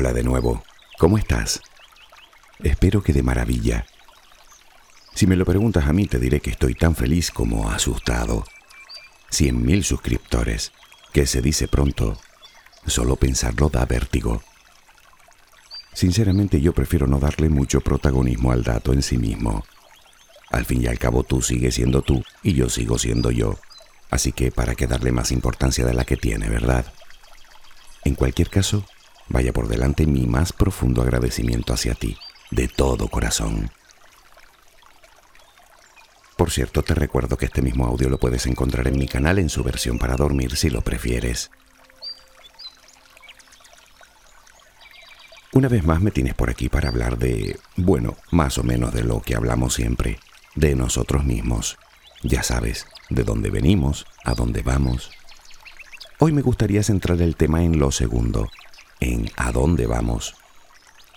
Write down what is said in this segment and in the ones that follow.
Hola de nuevo, ¿cómo estás? Espero que de maravilla. Si me lo preguntas a mí te diré que estoy tan feliz como asustado. Cien mil suscriptores, que se dice pronto, solo pensarlo da vértigo. Sinceramente yo prefiero no darle mucho protagonismo al dato en sí mismo. Al fin y al cabo tú sigues siendo tú y yo sigo siendo yo. Así que para qué darle más importancia de la que tiene, ¿verdad? En cualquier caso, vaya por delante mi más profundo agradecimiento hacia ti, de todo corazón. Por cierto, te recuerdo que este mismo audio lo puedes encontrar en mi canal en su versión para dormir si lo prefieres. Una vez más me tienes por aquí para hablar de, bueno, más o menos de lo que hablamos siempre, de nosotros mismos. Ya sabes, de dónde venimos, a dónde vamos. Hoy me gustaría centrar el tema en lo segundo, en a dónde vamos.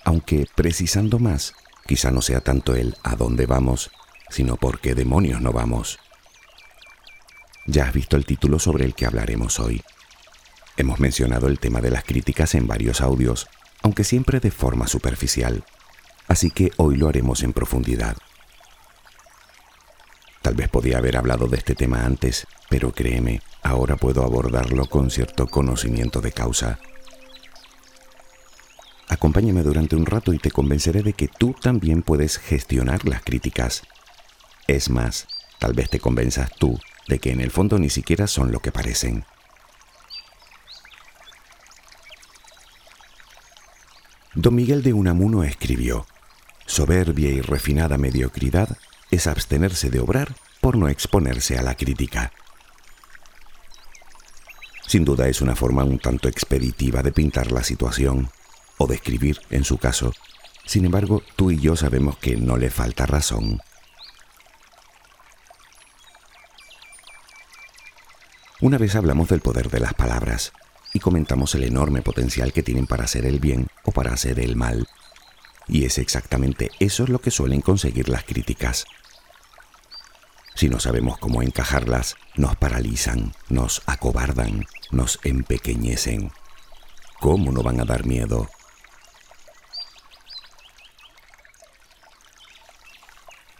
Aunque precisando más, quizá no sea tanto el a dónde vamos, sino por qué demonios no vamos. Ya has visto el título sobre el que hablaremos hoy. Hemos mencionado el tema de las críticas en varios audios, aunque siempre de forma superficial, así que hoy lo haremos en profundidad. Tal vez podía haber hablado de este tema antes, pero créeme, ahora puedo abordarlo con cierto conocimiento de causa. Acompáñame durante un rato y te convenceré de que tú también puedes gestionar las críticas. Es más, tal vez te convenzas tú de que en el fondo ni siquiera son lo que parecen. Don Miguel de Unamuno escribió, Soberbia y refinada mediocridad es abstenerse de obrar por no exponerse a la crítica. Sin duda es una forma un tanto expeditiva de pintar la situación, o de escribir, en su caso. Sin embargo, tú y yo sabemos que no le falta razón. Una vez hablamos del poder de las palabras y comentamos el enorme potencial que tienen para hacer el bien o para hacer el mal. Y es exactamente eso lo que suelen conseguir las críticas. Si no sabemos cómo encajarlas, nos paralizan, nos acobardan, nos empequeñecen. ¿Cómo no van a dar miedo?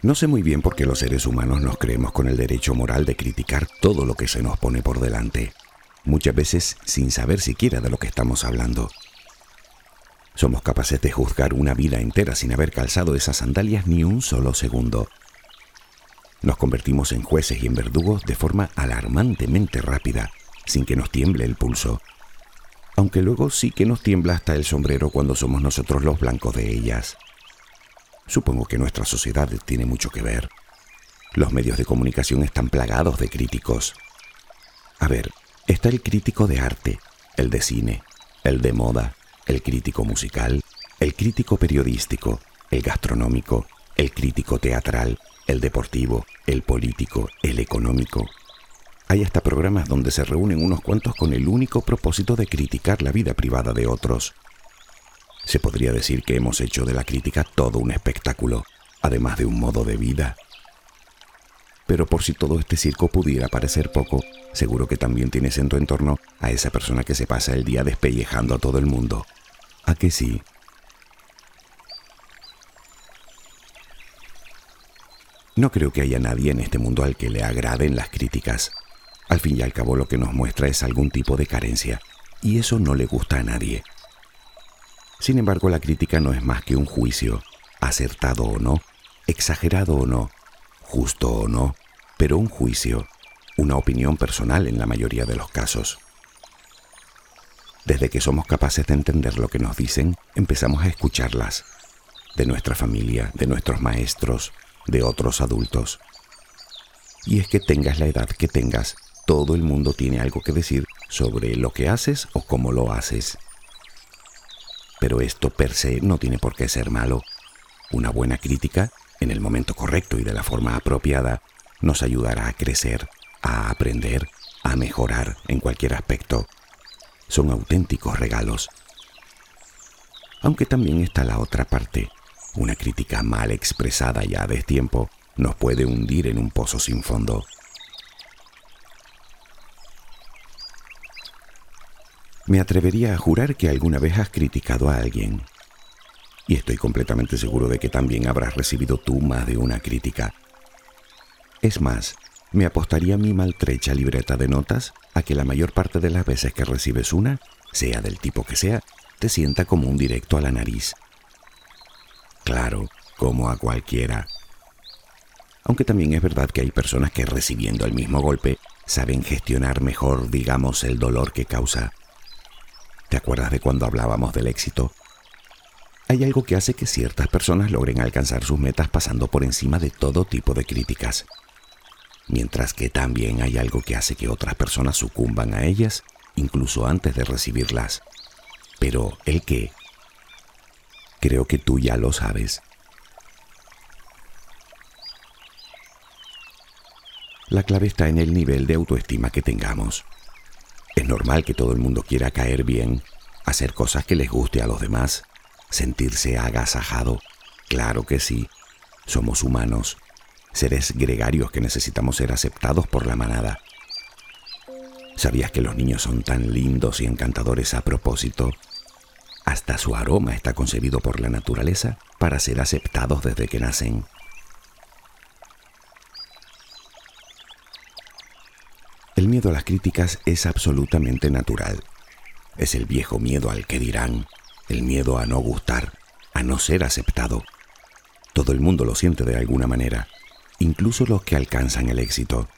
No sé muy bien por qué los seres humanos nos creemos con el derecho moral de criticar todo lo que se nos pone por delante, muchas veces sin saber siquiera de lo que estamos hablando. Somos capaces de juzgar una vida entera sin haber calzado esas sandalias ni un solo segundo. Nos convertimos en jueces y en verdugos de forma alarmantemente rápida, sin que nos tiemble el pulso. Aunque luego sí que nos tiembla hasta el sombrero cuando somos nosotros los blancos de ellas. Supongo que nuestra sociedad tiene mucho que ver. Los medios de comunicación están plagados de críticos. A ver, está el crítico de arte, el de cine, el de moda, el crítico musical, el crítico periodístico, el gastronómico, el crítico teatral, el deportivo, el político, el económico. Hay hasta programas donde se reúnen unos cuantos con el único propósito de criticar la vida privada de otros. Se podría decir que hemos hecho de la crítica todo un espectáculo, además de un modo de vida. Pero por si todo este circo pudiera parecer poco, seguro que también tienes en tu entorno a esa persona que se pasa el día despellejando a todo el mundo. ¿A que sí? No creo que haya nadie en este mundo al que le agraden las críticas. Al fin y al cabo lo que nos muestra es algún tipo de carencia, y eso no le gusta a nadie. Sin embargo, la crítica no es más que un juicio, acertado o no, exagerado o no, justo o no, pero un juicio, una opinión personal en la mayoría de los casos. Desde que somos capaces de entender lo que nos dicen, empezamos a escucharlas, de nuestra familia, de nuestros maestros, de otros adultos. Y es que tengas la edad que tengas, todo el mundo tiene algo que decir sobre lo que haces o cómo lo haces. Pero esto per se no tiene por qué ser malo. Una buena crítica, en el momento correcto y de la forma apropiada, nos ayudará a crecer, a aprender, a mejorar en cualquier aspecto. Son auténticos regalos. Aunque también está la otra parte, una crítica mal expresada ya a destiempo nos puede hundir en un pozo sin fondo. Me atrevería a jurar que alguna vez has criticado a alguien. Y estoy completamente seguro de que también habrás recibido tú más de una crítica. Es más, me apostaría mi maltrecha libreta de notas a que la mayor parte de las veces que recibes una, sea del tipo que sea, te sienta como un directo a la nariz. Claro, como a cualquiera. Aunque también es verdad que hay personas que recibiendo el mismo golpe saben gestionar mejor, digamos, el dolor que causa. ¿Te acuerdas de cuando hablábamos del éxito? Hay algo que hace que ciertas personas logren alcanzar sus metas pasando por encima de todo tipo de críticas, mientras que también hay algo que hace que otras personas sucumban a ellas incluso antes de recibirlas. Pero ¿el qué? Creo que tú ya lo sabes. La clave está en el nivel de autoestima que tengamos. Es normal que todo el mundo quiera caer bien, hacer cosas que les guste a los demás, sentirse agasajado. Claro que sí, somos humanos, seres gregarios que necesitamos ser aceptados por la manada. ¿Sabías que los niños son tan lindos y encantadores a propósito? Hasta su aroma está concebido por la naturaleza para ser aceptados desde que nacen. El miedo a las críticas es absolutamente natural. Es el viejo miedo al que dirán, el miedo a no gustar, a no ser aceptado. Todo el mundo lo siente de alguna manera, incluso los que alcanzan el éxito.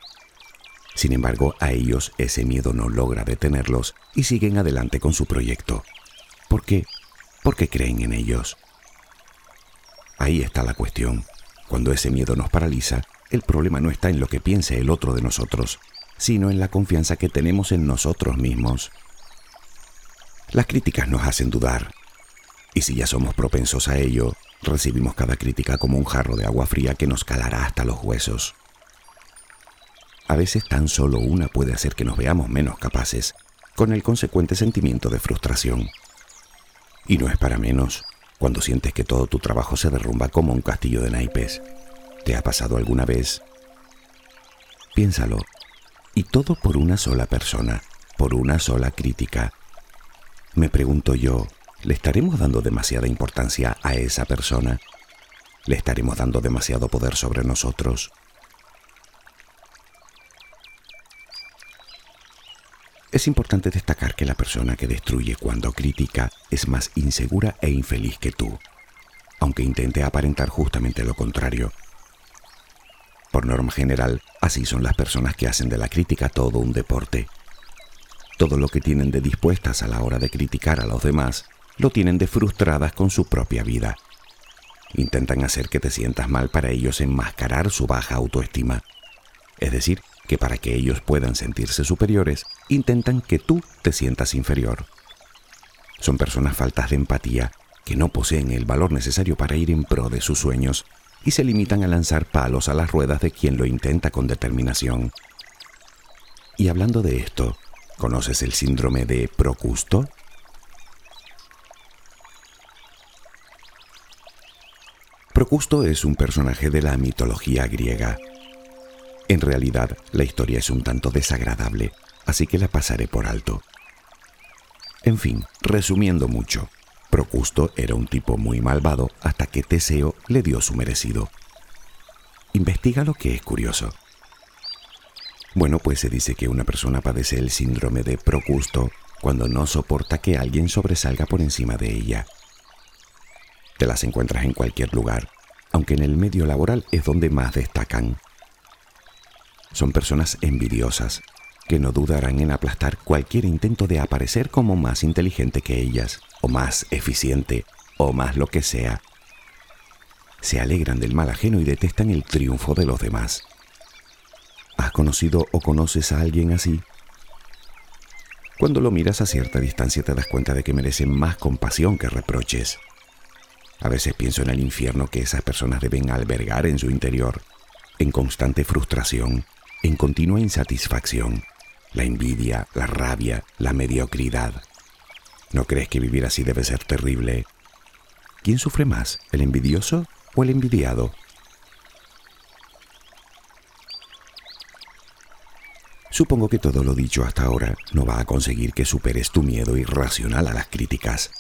Sin embargo, a ellos ese miedo no logra detenerlos y siguen adelante con su proyecto. ¿Por qué? Porque creen en ellos. Ahí está la cuestión. Cuando ese miedo nos paraliza, el problema no está en lo que piense el otro de nosotros, sino en la confianza que tenemos en nosotros mismos. Las críticas nos hacen dudar, y si ya somos propensos a ello, recibimos cada crítica como un jarro de agua fría que nos calará hasta los huesos. A veces tan solo una puede hacer que nos veamos menos capaces, con el consecuente sentimiento de frustración. Y no es para menos cuando sientes que todo tu trabajo se derrumba como un castillo de naipes. ¿Te ha pasado alguna vez? Piénsalo, y todo por una sola persona, por una sola crítica. Me pregunto yo, ¿le estaremos dando demasiada importancia a esa persona? ¿Le estaremos dando demasiado poder sobre nosotros? Es importante destacar que la persona que destruye cuando critica es más insegura e infeliz que tú, aunque intente aparentar justamente lo contrario. Por norma general, así son las personas que hacen de la crítica todo un deporte. Todo lo que tienen de dispuestas a la hora de criticar a los demás, lo tienen de frustradas con su propia vida. Intentan hacer que te sientas mal para ellos enmascarar su baja autoestima. Es decir, que para que ellos puedan sentirse superiores, intentan que tú te sientas inferior. Son personas faltas de empatía, que no poseen el valor necesario para ir en pro de sus sueños y se limitan a lanzar palos a las ruedas de quien lo intenta con determinación. Y hablando de esto, ¿conoces el síndrome de Procusto? Procusto es un personaje de la mitología griega. En realidad, la historia es un tanto desagradable, así que la pasaré por alto. En fin, resumiendo mucho, Procusto era un tipo muy malvado hasta que Teseo le dio su merecido. Investiga lo que es curioso. Bueno, pues se dice que una persona padece el síndrome de Procusto cuando no soporta que alguien sobresalga por encima de ella. Te las encuentras en cualquier lugar, aunque en el medio laboral es donde más destacan. Son personas envidiosas, que no dudarán en aplastar cualquier intento de aparecer como más inteligente que ellas, o más eficiente, o más lo que sea. Se alegran del mal ajeno y detestan el triunfo de los demás. ¿Has conocido o conoces a alguien así? Cuando lo miras a cierta distancia te das cuenta de que merecen más compasión que reproches. A veces pienso en el infierno que esas personas deben albergar en su interior, en constante frustración, en continua insatisfacción la envidia, la rabia, la mediocridad. ¿No crees que vivir así debe ser terrible? ¿Quién sufre más, el envidioso o el envidiado? Supongo que todo lo dicho hasta ahora no va a conseguir que superes tu miedo irracional a las críticas.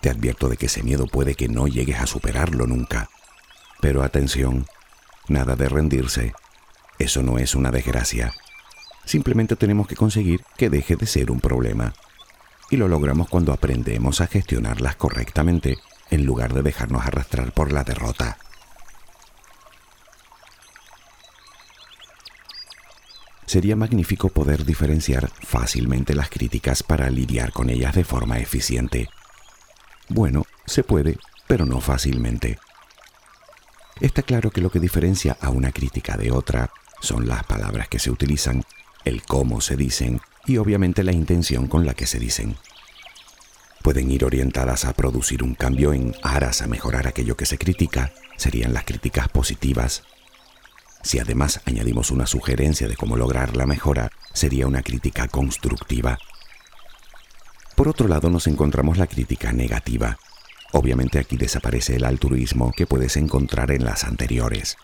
Te advierto de que ese miedo puede que no llegues a superarlo nunca. Pero atención, nada de rendirse. Eso no es una desgracia. Simplemente tenemos que conseguir que deje de ser un problema. Y lo logramos cuando aprendemos a gestionarlas correctamente en lugar de dejarnos arrastrar por la derrota. Sería magnífico poder diferenciar fácilmente las críticas para lidiar con ellas de forma eficiente. Bueno, se puede, pero no fácilmente. Está claro que lo que diferencia a una crítica de otra son las palabras que se utilizan, el cómo se dicen y obviamente la intención con la que se dicen. Pueden ir orientadas a producir un cambio en aras a mejorar aquello que se critica, serían las críticas positivas, si además añadimos una sugerencia de cómo lograr la mejora, sería una crítica constructiva. Por otro lado, nos encontramos la crítica negativa. Obviamente aquí desaparece el altruismo que puedes encontrar en las anteriores.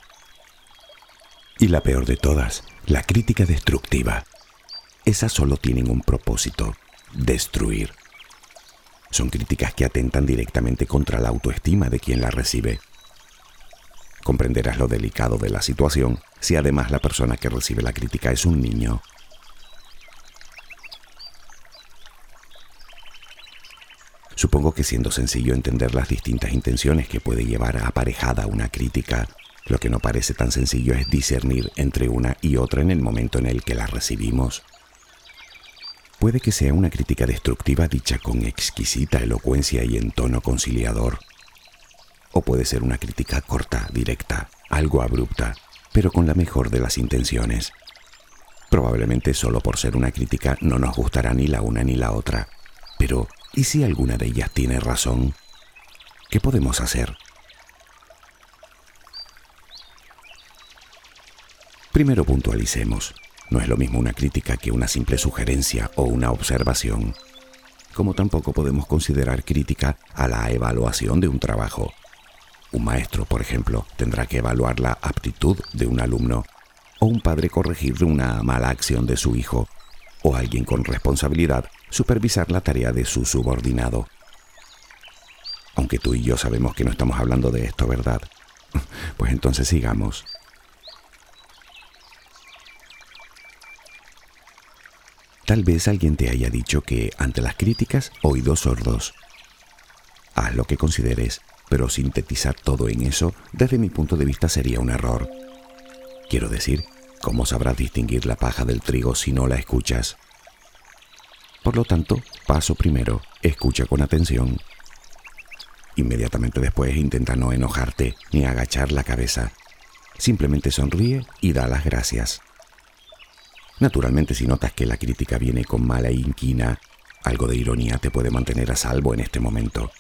Y la peor de todas, la crítica destructiva. Esas solo tienen un propósito, destruir. Son críticas que atentan directamente contra la autoestima de quien la recibe Comprenderás lo delicado de la situación si además la persona que recibe la crítica es un niño. Supongo que siendo sencillo entender las distintas intenciones que puede llevar aparejada una crítica, lo que no parece tan sencillo es discernir entre una y otra en el momento en el que la recibimos. Puede que sea una crítica destructiva dicha con exquisita elocuencia y en tono conciliador, o puede ser una crítica corta, directa, algo abrupta, pero con la mejor de las intenciones. Probablemente solo por ser una crítica no nos gustará ni la una ni la otra, pero ¿y si alguna de ellas tiene razón? ¿Qué podemos hacer? Primero puntualicemos. No es lo mismo una crítica que una simple sugerencia o una observación, como tampoco podemos considerar crítica a la evaluación de un trabajo. Un maestro, por ejemplo, tendrá que evaluar la aptitud de un alumno, o un padre corregir una mala acción de su hijo, o alguien con responsabilidad supervisar la tarea de su subordinado. Aunque tú y yo sabemos que no estamos hablando de esto, ¿verdad? Pues entonces sigamos. Tal vez alguien te haya dicho que ante las críticas, oídos sordos. Haz lo que consideres pero sintetizar todo en eso, desde mi punto de vista, sería un error. Quiero decir, ¿cómo sabrás distinguir la paja del trigo si no la escuchas? Por lo tanto, paso primero, escucha con atención. Inmediatamente después intenta no enojarte ni agachar la cabeza. Simplemente sonríe y da las gracias. Naturalmente, si notas que la crítica viene con mala inquina, algo de ironía te puede mantener a salvo en este momento.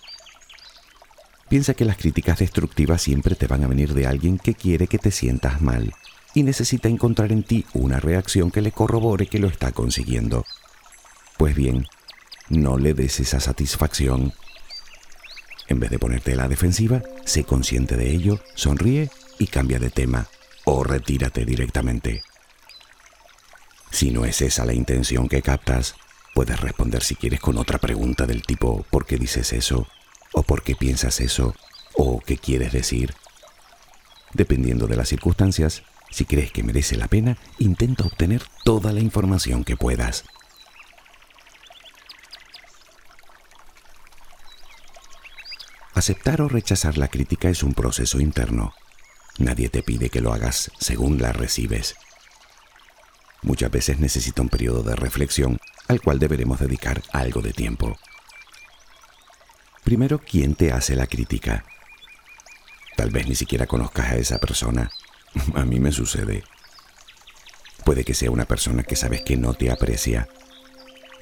Piensa que las críticas destructivas siempre te van a venir de alguien que quiere que te sientas mal y necesita encontrar en ti una reacción que le corrobore que lo está consiguiendo. Pues bien, no le des esa satisfacción. En vez de ponerte a la defensiva, sé consciente de ello, sonríe y cambia de tema o retírate directamente. Si no es esa la intención que captas, puedes responder si quieres con otra pregunta del tipo ¿por qué dices eso? o por qué piensas eso o qué quieres decir. Dependiendo de las circunstancias, si crees que merece la pena, intenta obtener toda la información que puedas. Aceptar o rechazar la crítica es un proceso interno. Nadie te pide que lo hagas según la recibes. Muchas veces necesita un periodo de reflexión al cual deberemos dedicar algo de tiempo. Primero, ¿quién te hace la crítica? Tal vez ni siquiera conozcas a esa persona. A mí me sucede. Puede que sea una persona que sabes que no te aprecia.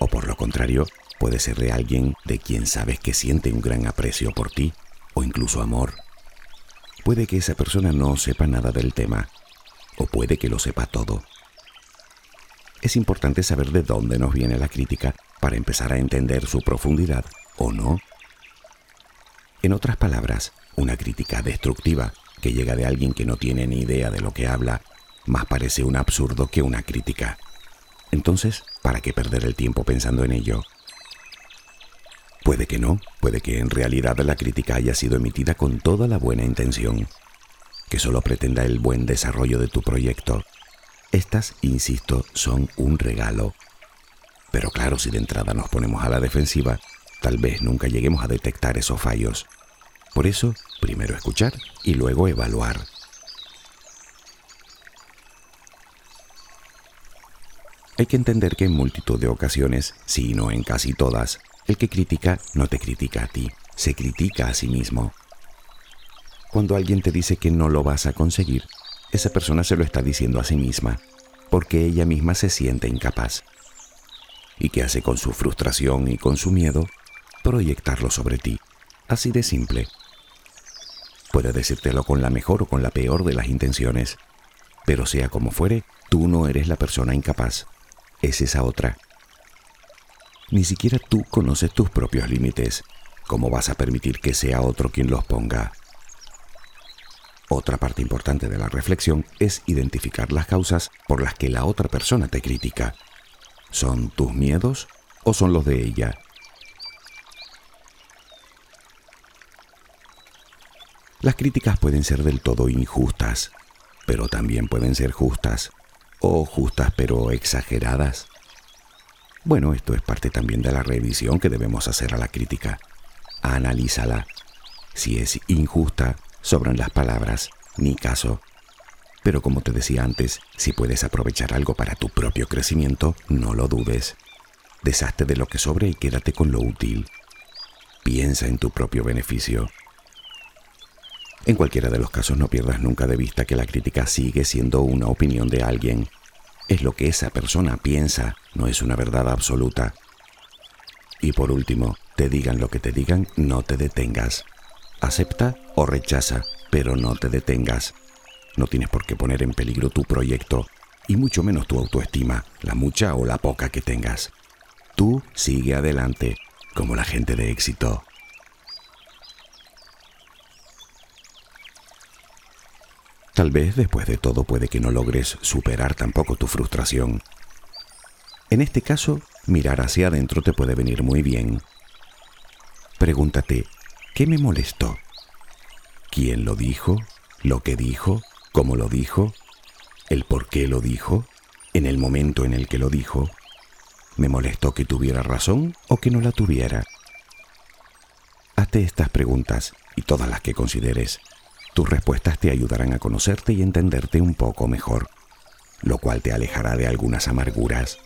O por lo contrario, puede ser de alguien de quien sabes que siente un gran aprecio por ti o incluso amor. Puede que esa persona no sepa nada del tema o puede que lo sepa todo. Es importante saber de dónde nos viene la crítica para empezar a entender su profundidad o no en otras palabras, una crítica destructiva que llega de alguien que no tiene ni idea de lo que habla, más parece un absurdo que una crítica. Entonces, ¿para qué perder el tiempo pensando en ello? Puede que no, puede que en realidad la crítica haya sido emitida con toda la buena intención, que solo pretenda el buen desarrollo de tu proyecto. Estas, insisto, son un regalo. Pero claro, si de entrada nos ponemos a la defensiva, tal vez nunca lleguemos a detectar esos fallos. Por eso, primero escuchar y luego evaluar. Hay que entender que en multitud de ocasiones, si no en casi todas, el que critica no te critica a ti, se critica a sí mismo. Cuando alguien te dice que no lo vas a conseguir, esa persona se lo está diciendo a sí misma, porque ella misma se siente incapaz. ¿Y qué hace con su frustración y con su miedo? Proyectarlo sobre ti, así de simple. Puede decírtelo con la mejor o con la peor de las intenciones, pero sea como fuere, tú no eres la persona incapaz es esa otra. Ni siquiera tú conoces tus propios límites. ¿Cómo vas a permitir que sea otro quien los ponga? Otra parte importante de la reflexión es identificar las causas por las que la otra persona te critica. ¿Son tus miedos o son los de ella? Las críticas pueden ser del todo injustas, pero también pueden ser justas o justas pero exageradas. Bueno, esto es parte también de la revisión que debemos hacer a la crítica. Analízala. Si es injusta, sobran las palabras, ni caso. Pero como te decía antes, si puedes aprovechar algo para tu propio crecimiento, no lo dudes. Deshazte de lo que sobre y quédate con lo útil. Piensa en tu propio beneficio. En cualquiera de los casos no pierdas nunca de vista que la crítica sigue siendo una opinión de alguien. Es lo que esa persona piensa, no es una verdad absoluta. Y por último, te digan lo que te digan, no te detengas. Acepta o rechaza, pero no te detengas. No tienes por qué poner en peligro tu proyecto, y mucho menos tu autoestima, la mucha o la poca que tengas. Tú sigue adelante, como la gente de éxito. Tal vez después de todo puede que no logres superar tampoco tu frustración. En este caso, mirar hacia adentro te puede venir muy bien. Pregúntate, ¿qué me molestó? ¿Quién lo dijo? ¿Lo que dijo? ¿Cómo lo dijo? ¿El por qué lo dijo? ¿En el momento en el que lo dijo? ¿Me molestó que tuviera razón o que no la tuviera? Hazte estas preguntas y todas las que consideres tus respuestas te ayudarán a conocerte y entenderte un poco mejor, lo cual te alejará de algunas amarguras.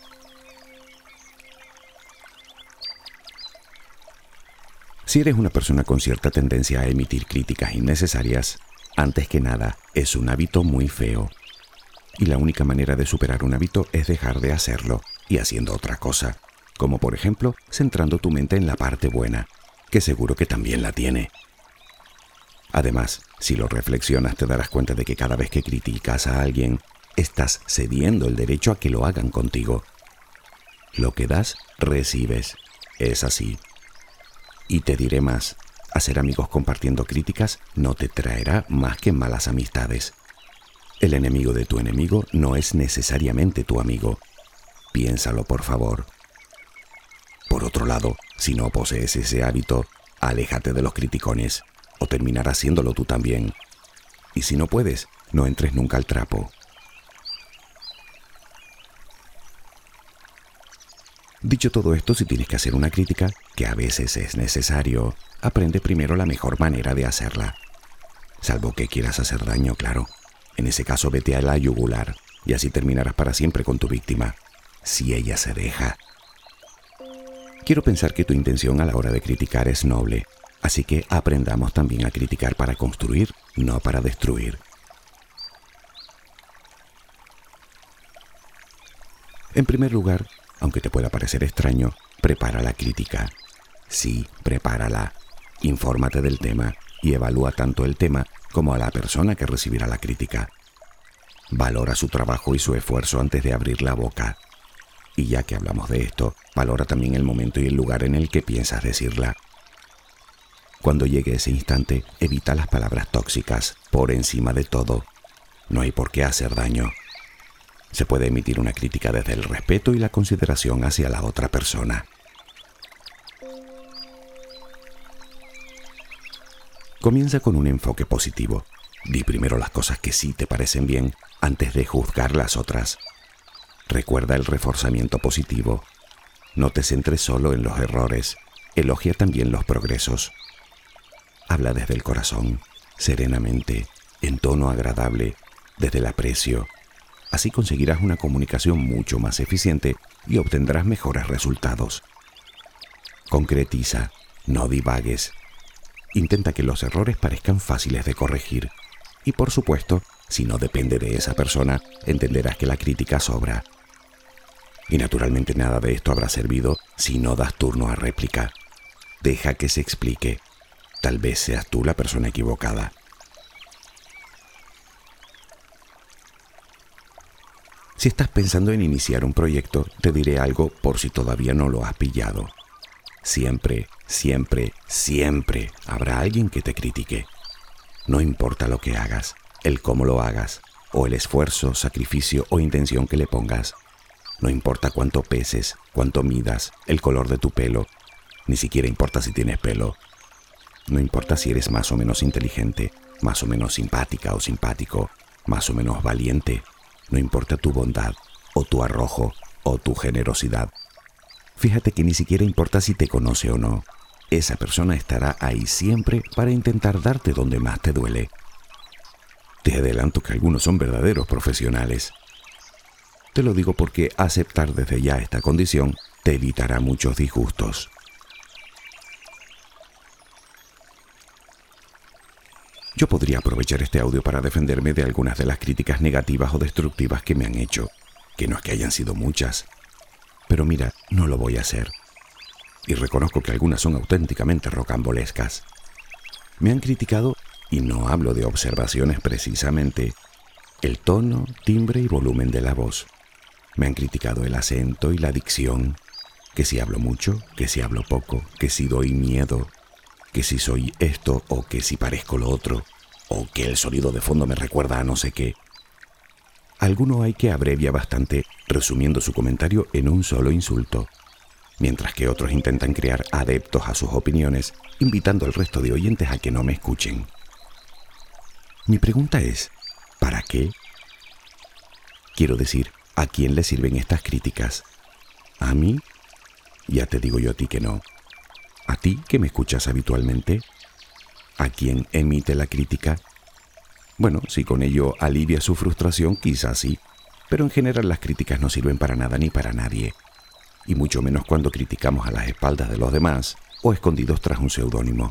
Si eres una persona con cierta tendencia a emitir críticas innecesarias, antes que nada, es un hábito muy feo. Y la única manera de superar un hábito es dejar de hacerlo y haciendo otra cosa, como por ejemplo centrando tu mente en la parte buena, que seguro que también la tiene. Además, si lo reflexionas te darás cuenta de que cada vez que criticas a alguien, estás cediendo el derecho a que lo hagan contigo. Lo que das, recibes. Es así. Y te diré más, hacer amigos compartiendo críticas no te traerá más que malas amistades. El enemigo de tu enemigo no es necesariamente tu amigo. Piénsalo, por favor. Por otro lado, si no posees ese hábito, aléjate de los criticones o terminar haciéndolo tú también. Y si no puedes, no entres nunca al trapo. Dicho todo esto, si tienes que hacer una crítica, que a veces es necesario, aprende primero la mejor manera de hacerla. Salvo que quieras hacer daño, claro. En ese caso vete a la yugular y así terminarás para siempre con tu víctima, si ella se deja. Quiero pensar que tu intención a la hora de criticar es noble Así que aprendamos también a criticar para construir, no para destruir. En primer lugar, aunque te pueda parecer extraño, prepara la crítica. Sí, prepárala. Infórmate del tema y evalúa tanto el tema como a la persona que recibirá la crítica. Valora su trabajo y su esfuerzo antes de abrir la boca. Y ya que hablamos de esto, valora también el momento y el lugar en el que piensas decirla. Cuando llegue ese instante, evita las palabras tóxicas por encima de todo. No hay por qué hacer daño. Se puede emitir una crítica desde el respeto y la consideración hacia la otra persona. Comienza con un enfoque positivo. Di primero las cosas que sí te parecen bien antes de juzgar las otras. Recuerda el reforzamiento positivo. No te centres solo en los errores, elogia también los progresos. Habla desde el corazón, serenamente, en tono agradable, desde el aprecio, Así conseguirás una comunicación mucho más eficiente y obtendrás mejores resultados. Concretiza, no divagues. Intenta que los errores parezcan fáciles de corregir. Y por supuesto, si no depende de esa persona, entenderás que la crítica sobra. Y naturalmente nada de esto habrá servido si no das turno a réplica. Deja que se explique. Tal vez seas tú la persona equivocada. Si estás pensando en iniciar un proyecto, te diré algo por si todavía no lo has pillado. Siempre, siempre, siempre habrá alguien que te critique. No importa lo que hagas, el cómo lo hagas, o el esfuerzo, sacrificio o intención que le pongas. No importa cuánto peses, cuánto midas, el color de tu pelo, ni siquiera importa si tienes pelo. No importa si eres más o menos inteligente, más o menos simpática o simpático, más o menos valiente no importa tu bondad, o tu arrojo, o tu generosidad. Fíjate que ni siquiera importa si te conoce o no. Esa persona estará ahí siempre para intentar darte donde más te duele. Te adelanto que algunos son verdaderos profesionales. Te lo digo porque aceptar desde ya esta condición te evitará muchos disgustos. Yo podría aprovechar este audio para defenderme de algunas de las críticas negativas o destructivas que me han hecho, que no es que hayan sido muchas. Pero mira, no lo voy a hacer. Y reconozco que algunas son auténticamente rocambolescas. Me han criticado, y no hablo de observaciones precisamente, el tono, timbre y volumen de la voz. Me han criticado el acento y la dicción, que si hablo mucho, que si hablo poco, que si doy miedo, que si soy esto o que si parezco lo otro, o que el sonido de fondo me recuerda a no sé qué. Alguno hay que abrevia bastante resumiendo su comentario en un solo insulto, mientras que otros intentan crear adeptos a sus opiniones, invitando al resto de oyentes a que no me escuchen. Mi pregunta es, ¿para qué? Quiero decir, ¿a quién le sirven estas críticas? ¿A mí? Ya te digo yo a ti que no. ¿A ti que me escuchas habitualmente? ¿A quien emite la crítica? Bueno, si con ello alivia su frustración, quizás sí, pero en general las críticas no sirven para nada ni para nadie, y mucho menos cuando criticamos a las espaldas de los demás o escondidos tras un seudónimo.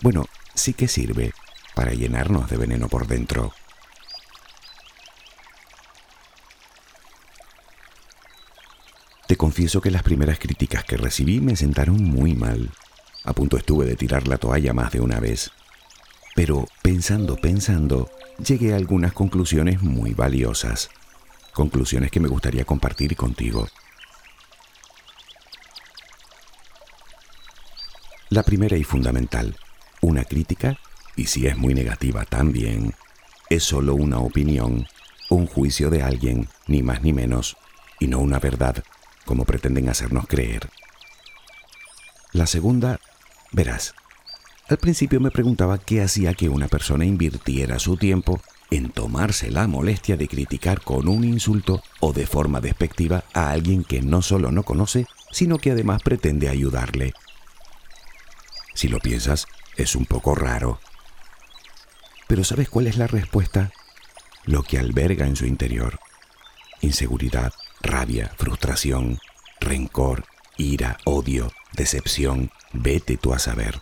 Bueno, sí que sirve para llenarnos de veneno por dentro. Te confieso que las primeras críticas que recibí me sentaron muy mal. A punto estuve de tirar la toalla más de una vez. Pero pensando, pensando, llegué a algunas conclusiones muy valiosas. Conclusiones que me gustaría compartir contigo. La primera y fundamental, una crítica, y si es muy negativa también, es solo una opinión, un juicio de alguien, ni más ni menos, y no una verdad como pretenden hacernos creer. La segunda, verás, al principio me preguntaba qué hacía que una persona invirtiera su tiempo en tomarse la molestia de criticar con un insulto o de forma despectiva a alguien que no solo no conoce, sino que además pretende ayudarle. Si lo piensas, es un poco raro. Pero ¿sabes cuál es la respuesta? Lo que alberga en su interior. Inseguridad, rabia, frustración, rencor, ira, odio, decepción, vete tú a saber.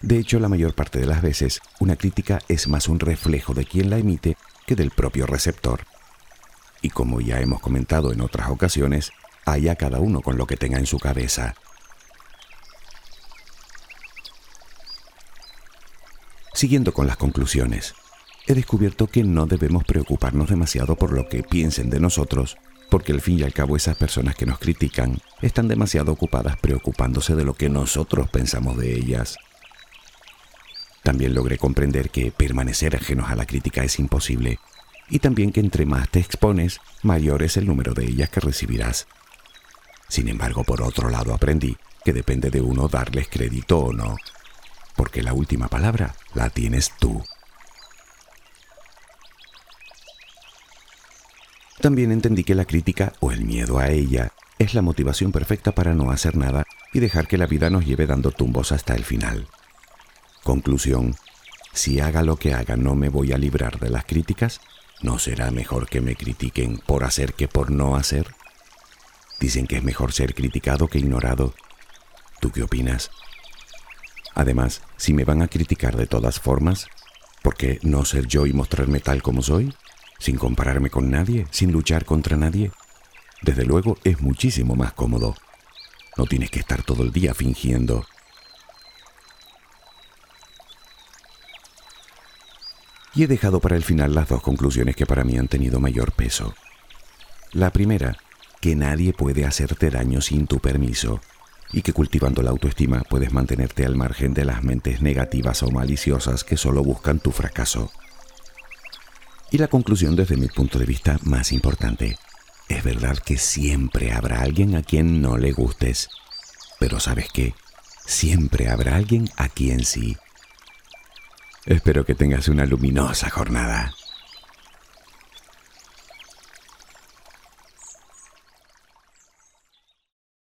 De hecho, la mayor parte de las veces, una crítica es más un reflejo de quien la emite que del propio receptor. Y como ya hemos comentado en otras ocasiones, haya cada uno con lo que tenga en su cabeza. Siguiendo con las conclusiones, he descubierto que no debemos preocuparnos demasiado por lo que piensen de nosotros porque al fin y al cabo esas personas que nos critican están demasiado ocupadas preocupándose de lo que nosotros pensamos de ellas. También logré comprender que permanecer ajenos a la crítica es imposible, y también que entre más te expones, mayor es el número de ellas que recibirás. Sin embargo, por otro lado aprendí que depende de uno darles crédito o no, porque la última palabra la tienes tú. También entendí que la crítica o el miedo a ella es la motivación perfecta para no hacer nada y dejar que la vida nos lleve dando tumbos hasta el final. Conclusión, si haga lo que haga no me voy a librar de las críticas, ¿no será mejor que me critiquen por hacer que por no hacer? Dicen que es mejor ser criticado que ignorado. ¿Tú qué opinas? Además, si me van a criticar de todas formas, ¿por qué no ser yo y mostrarme tal como soy? Sin compararme con nadie, sin luchar contra nadie. Desde luego es muchísimo más cómodo. No tienes que estar todo el día fingiendo. Y he dejado para el final las dos conclusiones que para mí han tenido mayor peso. La primera, que nadie puede hacerte daño sin tu permiso y que cultivando la autoestima puedes mantenerte al margen de las mentes negativas o maliciosas que solo buscan tu fracaso. Y la conclusión desde mi punto de vista más importante. Es verdad que siempre habrá alguien a quien no le gustes, pero ¿sabes qué? Siempre habrá alguien a quien sí. Espero que tengas una luminosa jornada.